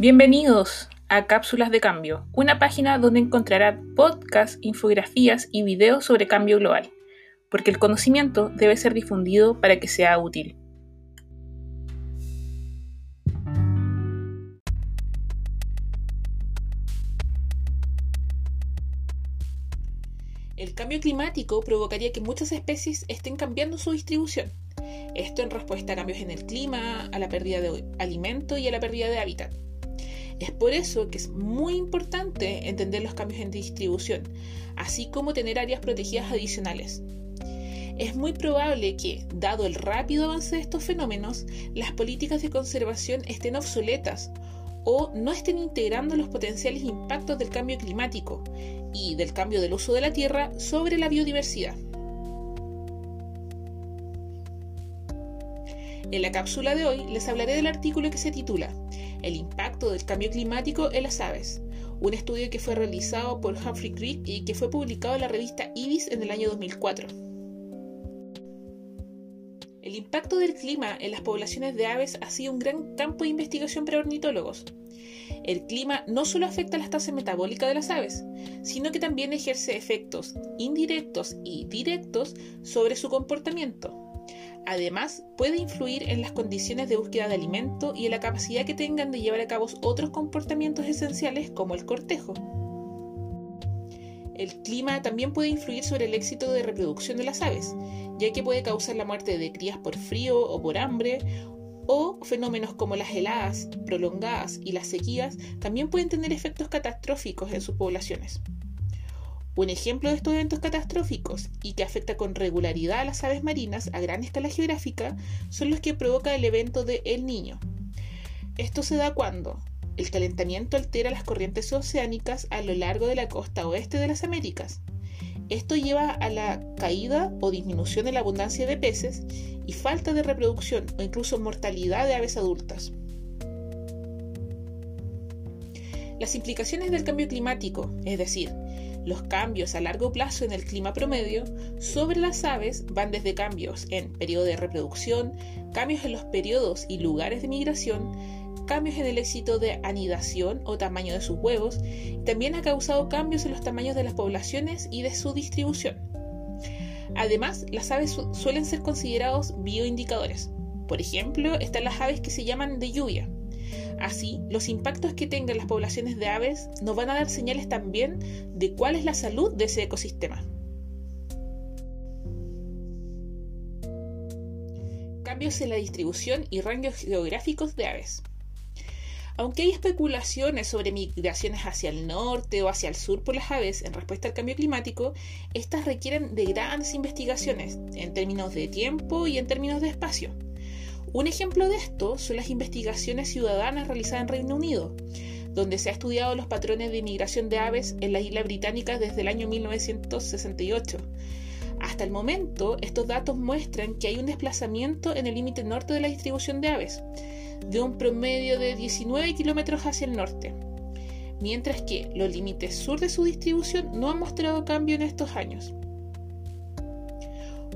Bienvenidos a Cápsulas de Cambio, una página donde encontrará podcasts, infografías y videos sobre cambio global, porque el conocimiento debe ser difundido para que sea útil. El cambio climático provocaría que muchas especies estén cambiando su distribución. Esto en respuesta a cambios en el clima, a la pérdida de alimento y a la pérdida de hábitat. Es por eso que es muy importante entender los cambios en distribución, así como tener áreas protegidas adicionales. Es muy probable que, dado el rápido avance de estos fenómenos, las políticas de conservación estén obsoletas o no estén integrando los potenciales impactos del cambio climático y del cambio del uso de la tierra sobre la biodiversidad. En la cápsula de hoy les hablaré del artículo que se titula El impacto del cambio climático en las aves, un estudio que fue realizado por Humphrey Creek y que fue publicado en la revista Ibis en el año 2004. El impacto del clima en las poblaciones de aves ha sido un gran campo de investigación para ornitólogos. El clima no solo afecta las tasas metabólicas de las aves, sino que también ejerce efectos indirectos y directos sobre su comportamiento, Además, puede influir en las condiciones de búsqueda de alimento y en la capacidad que tengan de llevar a cabo otros comportamientos esenciales como el cortejo. El clima también puede influir sobre el éxito de reproducción de las aves, ya que puede causar la muerte de crías por frío o por hambre, o fenómenos como las heladas prolongadas y las sequías también pueden tener efectos catastróficos en sus poblaciones. Un ejemplo de estos eventos catastróficos y que afecta con regularidad a las aves marinas a gran escala geográfica son los que provoca el evento de El Niño. Esto se da cuando el calentamiento altera las corrientes oceánicas a lo largo de la costa oeste de las Américas. Esto lleva a la caída o disminución de la abundancia de peces y falta de reproducción o incluso mortalidad de aves adultas. Las implicaciones del cambio climático, es decir, los cambios a largo plazo en el clima promedio sobre las aves van desde cambios en periodo de reproducción, cambios en los periodos y lugares de migración, cambios en el éxito de anidación o tamaño de sus huevos, y también ha causado cambios en los tamaños de las poblaciones y de su distribución. Además, las aves suelen ser considerados bioindicadores. Por ejemplo, están las aves que se llaman de lluvia, Así, los impactos que tengan las poblaciones de aves nos van a dar señales también de cuál es la salud de ese ecosistema. Cambios en la distribución y rangos geográficos de aves. Aunque hay especulaciones sobre migraciones hacia el norte o hacia el sur por las aves en respuesta al cambio climático, estas requieren de grandes investigaciones en términos de tiempo y en términos de espacio. Un ejemplo de esto son las investigaciones ciudadanas realizadas en Reino Unido, donde se ha estudiado los patrones de migración de aves en las Islas Británicas desde el año 1968. Hasta el momento, estos datos muestran que hay un desplazamiento en el límite norte de la distribución de aves, de un promedio de 19 kilómetros hacia el norte, mientras que los límites sur de su distribución no han mostrado cambio en estos años.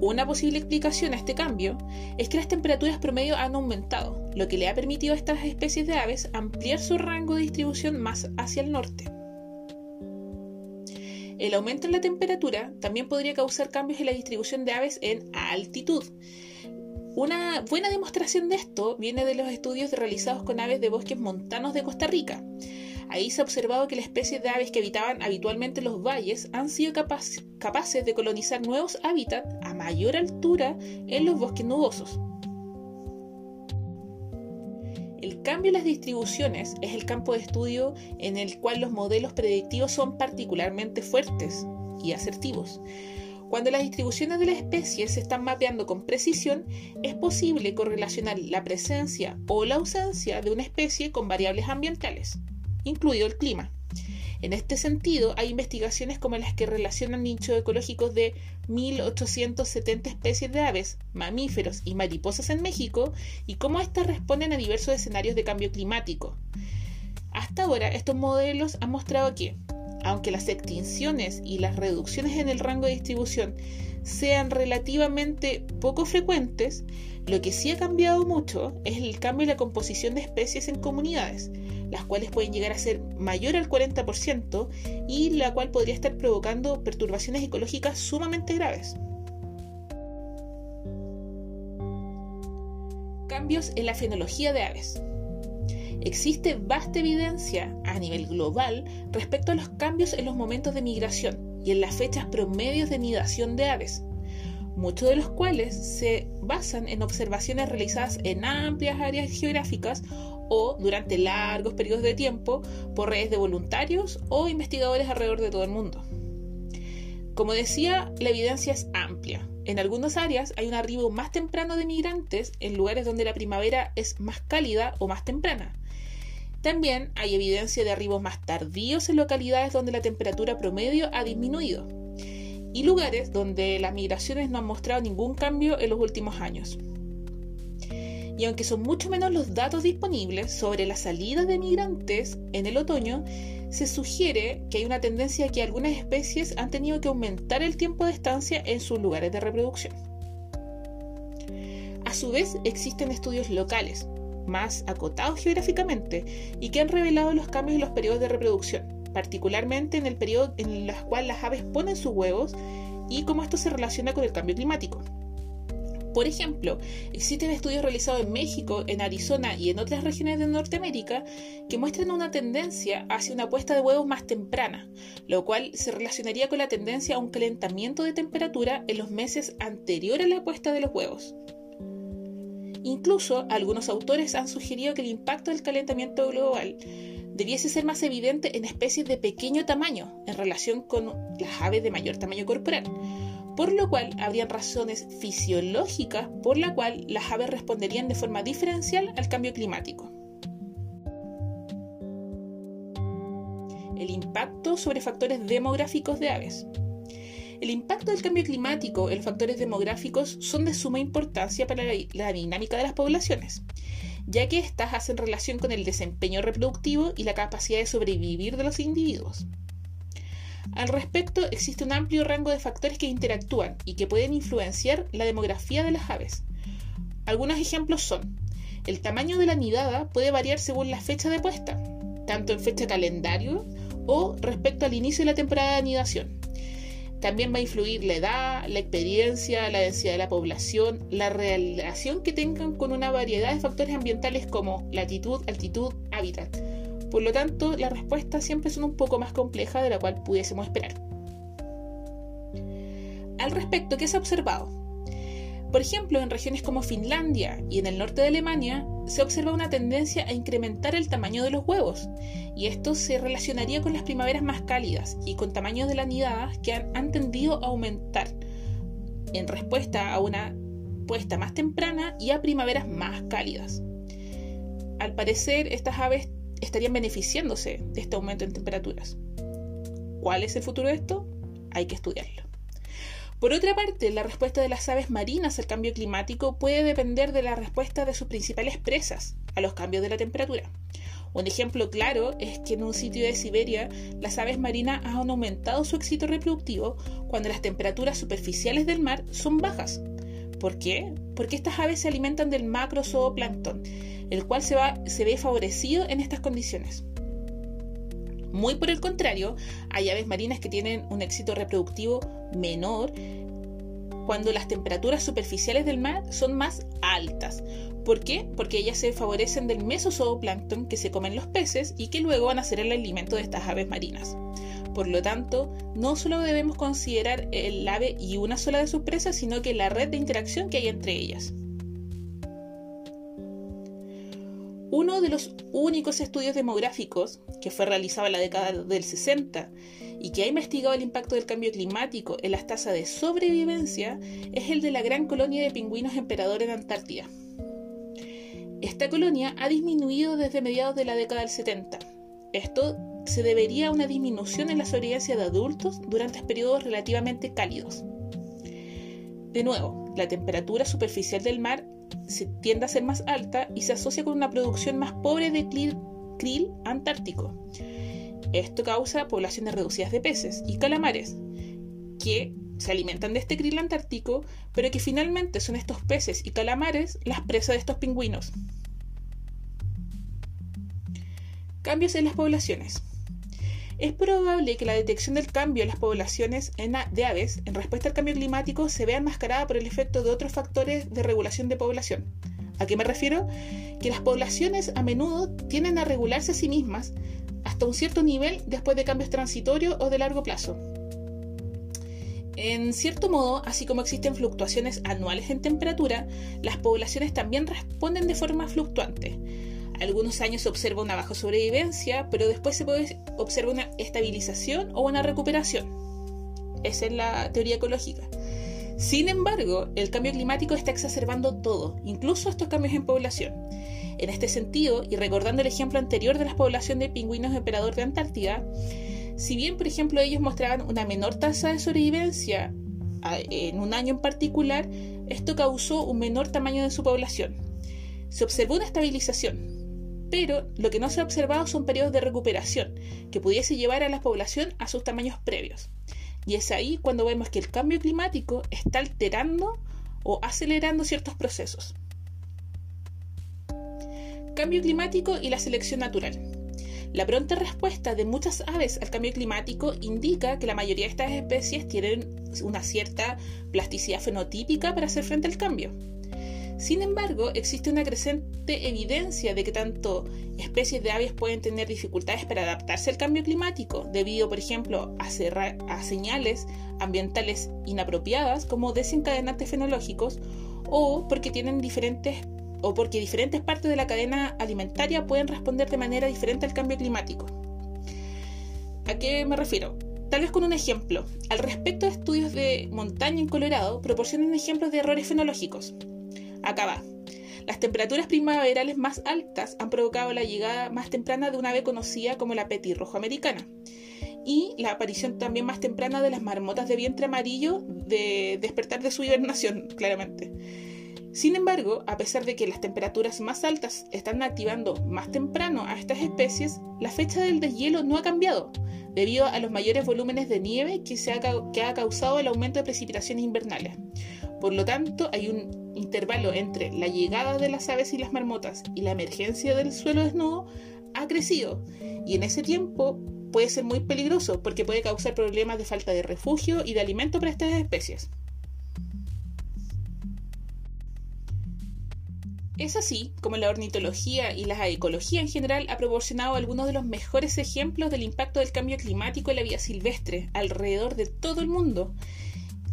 Una posible explicación a este cambio es que las temperaturas promedio han aumentado, lo que le ha permitido a estas especies de aves ampliar su rango de distribución más hacia el norte. El aumento en la temperatura también podría causar cambios en la distribución de aves en altitud. Una buena demostración de esto viene de los estudios realizados con aves de bosques montanos de Costa Rica, Ahí se ha observado que las especies de aves que habitaban habitualmente los valles han sido capaces de colonizar nuevos hábitats a mayor altura en los bosques nubosos. El cambio en las distribuciones es el campo de estudio en el cual los modelos predictivos son particularmente fuertes y asertivos. Cuando las distribuciones de las especies se están mapeando con precisión, es posible correlacionar la presencia o la ausencia de una especie con variables ambientales incluido el clima. En este sentido, hay investigaciones como las que relacionan nichos ecológicos de 1.870 especies de aves, mamíferos y mariposas en México y cómo éstas responden a diversos escenarios de cambio climático. Hasta ahora, estos modelos han mostrado que, aunque las extinciones y las reducciones en el rango de distribución sean relativamente poco frecuentes, lo que sí ha cambiado mucho es el cambio en la composición de especies en comunidades, las cuales pueden llegar a ser mayor al 40% y la cual podría estar provocando perturbaciones ecológicas sumamente graves. Cambios en la fenología de aves. Existe vasta evidencia a nivel global respecto a los cambios en los momentos de migración y en las fechas promedios de nidación de aves, muchos de los cuales se basan en observaciones realizadas en amplias áreas geográficas o durante largos periodos de tiempo por redes de voluntarios o investigadores alrededor de todo el mundo. Como decía, la evidencia es amplia. En algunas áreas hay un arribo más temprano de migrantes en lugares donde la primavera es más cálida o más temprana. También hay evidencia de arribos más tardíos en localidades donde la temperatura promedio ha disminuido y lugares donde las migraciones no han mostrado ningún cambio en los últimos años. Y aunque son mucho menos los datos disponibles sobre la salida de migrantes en el otoño, se sugiere que hay una tendencia a que algunas especies han tenido que aumentar el tiempo de estancia en sus lugares de reproducción. A su vez, existen estudios locales, más acotados geográficamente, y que han revelado los cambios en los periodos de reproducción, particularmente en el periodo en el cual las aves ponen sus huevos y cómo esto se relaciona con el cambio climático. Por ejemplo, existen estudios realizados en México, en Arizona y en otras regiones de Norteamérica que muestran una tendencia hacia una puesta de huevos más temprana, lo cual se relacionaría con la tendencia a un calentamiento de temperatura en los meses anteriores a la puesta de los huevos. Incluso algunos autores han sugerido que el impacto del calentamiento global debiese ser más evidente en especies de pequeño tamaño en relación con las aves de mayor tamaño corporal, por lo cual habrían razones fisiológicas por la cual las aves responderían de forma diferencial al cambio climático. El impacto sobre factores demográficos de aves. El impacto del cambio climático en los factores demográficos son de suma importancia para la, dinámica de las poblaciones ya que éstas hacen relación con el desempeño reproductivo y la capacidad de sobrevivir de los individuos. Al respecto, existe un amplio rango de factores que interactúan y que pueden influenciar la demografía de las aves. Algunos ejemplos son, el tamaño de la nidada puede variar según la fecha de puesta, tanto en fecha calendario o respecto al inicio de la temporada de anidación. También va a influir la edad, la experiencia, la densidad de la población, la relación que tengan con una variedad de factores ambientales como latitud, altitud, hábitat. Por lo tanto, las respuestas siempre son un poco más complejas de la cual pudiésemos esperar. Al respecto, ¿qué se ha observado? Por ejemplo, en regiones como Finlandia y en el norte de Alemania se observa una tendencia a incrementar el tamaño de los huevos, y esto se relacionaría con las primaveras más cálidas y con tamaños de las nidadas que han, tendido a aumentar en respuesta a una puesta más temprana y a primaveras más cálidas. Al parecer, estas aves estarían beneficiándose de este aumento en temperaturas. ¿Cuál es el futuro de esto? Hay que estudiarlo. Por otra parte, la respuesta de las aves marinas al cambio climático puede depender de la respuesta de sus principales presas a los cambios de la temperatura. Un ejemplo claro es que en un sitio de Siberia las aves marinas han aumentado su éxito reproductivo cuando las temperaturas superficiales del mar son bajas. ¿Por qué? Porque estas aves se alimentan del macro zooplancton, el cual se, se ve favorecido en estas condiciones. Muy por el contrario, hay aves marinas que tienen un éxito reproductivo menor cuando las temperaturas superficiales del mar son más altas. ¿Por qué? Porque ellas se favorecen del mesozooplancton que se comen los peces y que luego van a ser el alimento de estas aves marinas. Por lo tanto, no solo debemos considerar el ave y una sola de sus presas, sino que la red de interacción que hay entre ellas. Uno de los únicos estudios demográficos que fue realizado en la década del 60 y que ha investigado el impacto del cambio climático en las tasas de sobrevivencia es el de la gran colonia de pingüinos emperador en Antártida. Esta colonia ha disminuido desde mediados de la década del 70. Esto se debería a una disminución en la sobrevivencia de adultos durante periodos relativamente cálidos. De nuevo, la temperatura superficial del mar se tiende a ser más alta y se asocia con una producción más pobre de krill, antártico. Esto causa poblaciones reducidas de peces y calamares, que se alimentan de este krill antártico, pero que finalmente son estos peces y calamares las presas de estos pingüinos. Cambios en las poblaciones. Es probable que la detección del cambio en las poblaciones de aves en respuesta al cambio climático se vea enmascarada por el efecto de otros factores de regulación de población. ¿A qué me refiero? Que las poblaciones a menudo tienden a regularse a sí mismas hasta un cierto nivel después de cambios transitorios o de largo plazo. En cierto modo, así como existen fluctuaciones anuales en temperatura, las poblaciones también responden de forma fluctuante. Algunos años se observa una baja sobrevivencia, pero después se puede observar una estabilización o una recuperación. Esa es la teoría ecológica. Sin embargo, el cambio climático está exacerbando todo, incluso estos cambios en población. En este sentido, y recordando el ejemplo anterior de la población de pingüinos emperador de Antártida, si bien, por ejemplo, ellos mostraban una menor tasa de sobrevivencia en un año en particular, esto causó un menor tamaño de su población. Se observó una estabilización, pero lo que no se ha observado son periodos de recuperación que pudiese llevar a la población a sus tamaños previos. Y es ahí cuando vemos que el cambio climático está alterando o acelerando ciertos procesos. Cambio climático y la selección natural. La pronta respuesta de muchas aves al cambio climático indica que la mayoría de estas especies tienen una cierta plasticidad fenotípica para hacer frente al cambio. Sin embargo, existe una creciente evidencia de que tanto especies de aves pueden tener dificultades para adaptarse al cambio climático, debido, por ejemplo, a, señales ambientales inapropiadas como desencadenantes fenológicos, o porque tienen diferentes o porque diferentes partes de la cadena alimentaria pueden responder de manera diferente al cambio climático. ¿A qué me refiero? Tal vez con un ejemplo. Al respecto de estudios de montaña en Colorado, proporcionan ejemplos de errores fenológicos. Acá Las temperaturas primaverales más altas han provocado la llegada más temprana de una ave conocida como la petirrojo americana y la aparición también más temprana de las marmotas de vientre amarillo de despertar de su hibernación, claramente. Sin embargo, a pesar de que las temperaturas más altas están activando más temprano a estas especies, la fecha del deshielo no ha cambiado, debido a los mayores volúmenes de nieve que, se que ha causado el aumento de precipitaciones invernales. Por lo tanto, hay un intervalo entre la llegada de las aves y las marmotas y la emergencia del suelo desnudo ha crecido y en ese tiempo puede ser muy peligroso porque puede causar problemas de falta de refugio y de alimento para estas especies. Es así como la ornitología y la ecología en general ha proporcionado algunos de los mejores ejemplos del impacto del cambio climático en la vida silvestre alrededor de todo el mundo.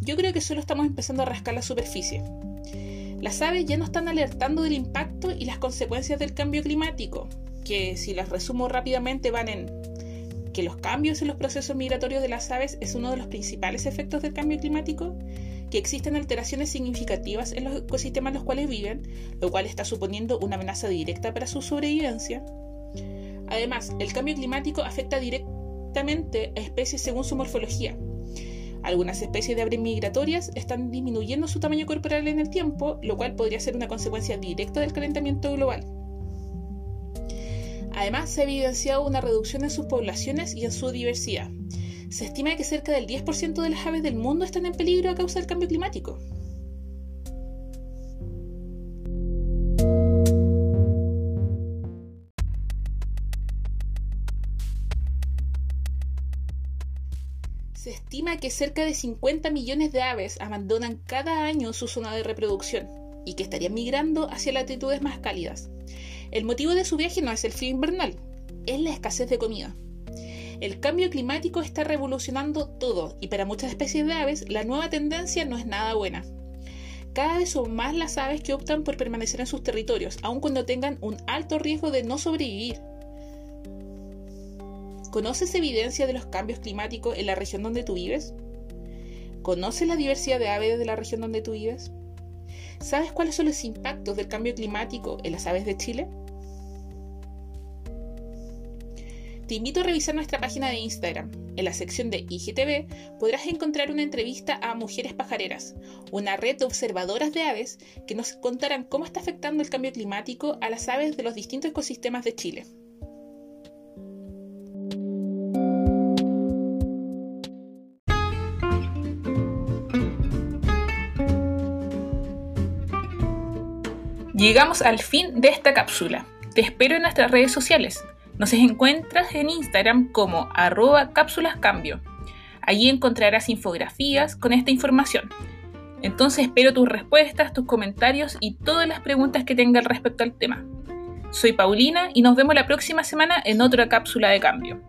Yo creo que solo estamos empezando a rascar la superficie. Las aves ya no están alertando del impacto y las consecuencias del cambio climático, que si las resumo rápidamente van en que los cambios en los procesos migratorios de las aves es uno de los principales efectos del cambio climático, que existen alteraciones significativas en los ecosistemas en los cuales viven, lo cual está suponiendo una amenaza directa para su sobrevivencia. Además, el cambio climático afecta directamente a especies según su morfología, algunas especies de aves migratorias están disminuyendo su tamaño corporal en el tiempo, lo cual podría ser una consecuencia directa del calentamiento global. Además, se ha evidenciado una reducción en sus poblaciones y en su diversidad. Se estima que cerca del 10% de las aves del mundo están en peligro a causa del cambio climático. Que cerca de 50 millones de aves abandonan cada año su zona de reproducción y que estarían migrando hacia latitudes más cálidas. El motivo de su viaje no es el frío invernal, es la escasez de comida. El cambio climático está revolucionando todo y para muchas especies de aves la nueva tendencia no es nada buena. Cada vez son más las aves que optan por permanecer en sus territorios, aun cuando tengan un alto riesgo de no sobrevivir. ¿Conoces evidencia de los cambios climáticos en la región donde tú vives? ¿Conoces la diversidad de aves de la región donde tú vives? ¿Sabes cuáles son los impactos del cambio climático en las aves de Chile? Te invito a revisar nuestra página de Instagram. En la sección de IGTV podrás encontrar una entrevista a Mujeres Pajareras, una red de observadoras de aves que nos contarán cómo está afectando el cambio climático a las aves de los distintos ecosistemas de Chile. Llegamos al fin de esta cápsula. Te espero en nuestras redes sociales. Nos encuentras en Instagram como arroba cápsulascambio. Allí encontrarás infografías con esta información. Entonces espero tus respuestas, tus comentarios y todas las preguntas que tengas respecto al tema. Soy Paulina y nos vemos la próxima semana en otra cápsula de cambio.